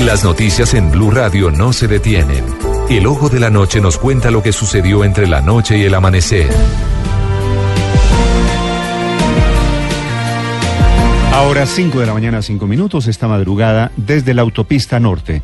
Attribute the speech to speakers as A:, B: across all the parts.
A: Las noticias en Blue Radio no se detienen. El ojo de la noche nos cuenta lo que sucedió entre la noche y el amanecer.
B: Ahora 5 de la mañana, 5 minutos, esta madrugada, desde la autopista norte.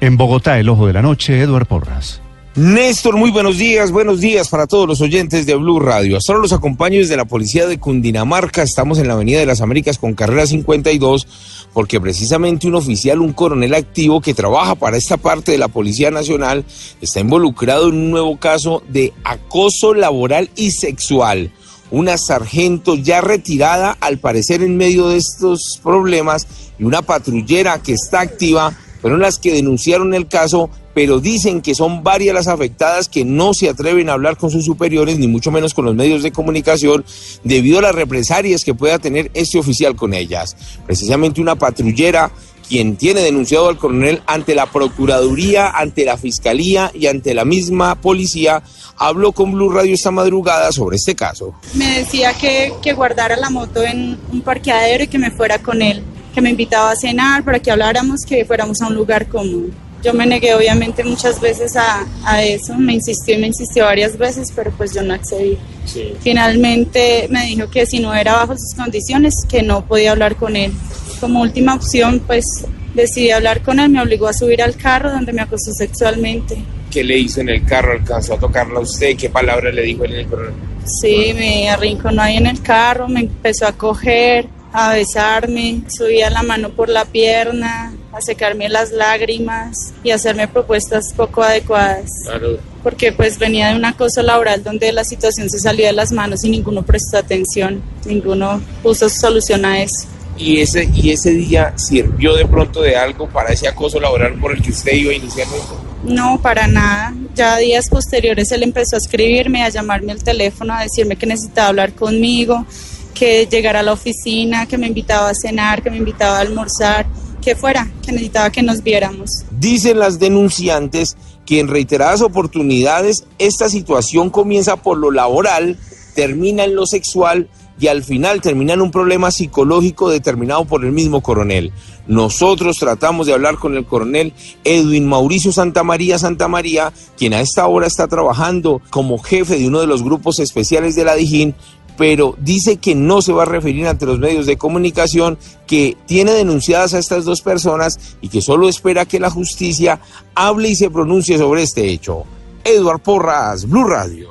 B: En Bogotá, el ojo de la noche, Eduard Porras.
C: Néstor, muy buenos días, buenos días para todos los oyentes de Blue Radio. Hasta ahora los acompaño desde la policía de Cundinamarca. Estamos en la Avenida de las Américas con carrera 52, porque precisamente un oficial, un coronel activo que trabaja para esta parte de la Policía Nacional, está involucrado en un nuevo caso de acoso laboral y sexual una sargento ya retirada, al parecer en medio de estos problemas, y una patrullera que está activa, fueron las que denunciaron el caso, pero dicen que son varias las afectadas que no se atreven a hablar con sus superiores, ni mucho menos con los medios de comunicación, debido a las represalias que pueda tener este oficial con ellas. Precisamente una patrullera quien tiene denunciado al coronel ante la Procuraduría, ante la Fiscalía y ante la misma policía, habló con Blue Radio esta madrugada sobre este caso.
D: Me decía que, que guardara la moto en un parqueadero y que me fuera con él, que me invitaba a cenar para que habláramos, que fuéramos a un lugar común. Yo me negué obviamente muchas veces a, a eso, me insistió y me insistió varias veces, pero pues yo no accedí. Finalmente me dijo que si no era bajo sus condiciones, que no podía hablar con él. Como última opción, pues decidí hablar con él, me obligó a subir al carro donde me acosó sexualmente.
C: ¿Qué le hizo en el carro? ¿Alcanzó a tocarla a usted? ¿Qué palabras le dijo en el coronel?
D: Sí, me arrinconó ahí en el carro, me empezó a coger, a besarme, subía la mano por la pierna, a secarme las lágrimas y hacerme propuestas poco adecuadas.
C: Claro.
D: Porque pues venía de un acoso laboral donde la situación se salía de las manos y ninguno prestó atención, ninguno puso solución a eso.
C: ¿Y ese, ¿Y ese día sirvió de pronto de algo para ese acoso laboral por el que usted iba inicialmente?
D: No, para nada. Ya días posteriores él empezó a escribirme, a llamarme al teléfono, a decirme que necesitaba hablar conmigo, que llegara a la oficina, que me invitaba a cenar, que me invitaba a almorzar, que fuera, que necesitaba que nos viéramos.
C: Dicen las denunciantes que en reiteradas oportunidades esta situación comienza por lo laboral, termina en lo sexual y al final termina en un problema psicológico determinado por el mismo coronel. Nosotros tratamos de hablar con el coronel Edwin Mauricio Santamaría Santamaría, quien a esta hora está trabajando como jefe de uno de los grupos especiales de la Dijín, pero dice que no se va a referir ante los medios de comunicación, que tiene denunciadas a estas dos personas y que solo espera que la justicia hable y se pronuncie sobre este hecho. Edward Porras, Blue Radio.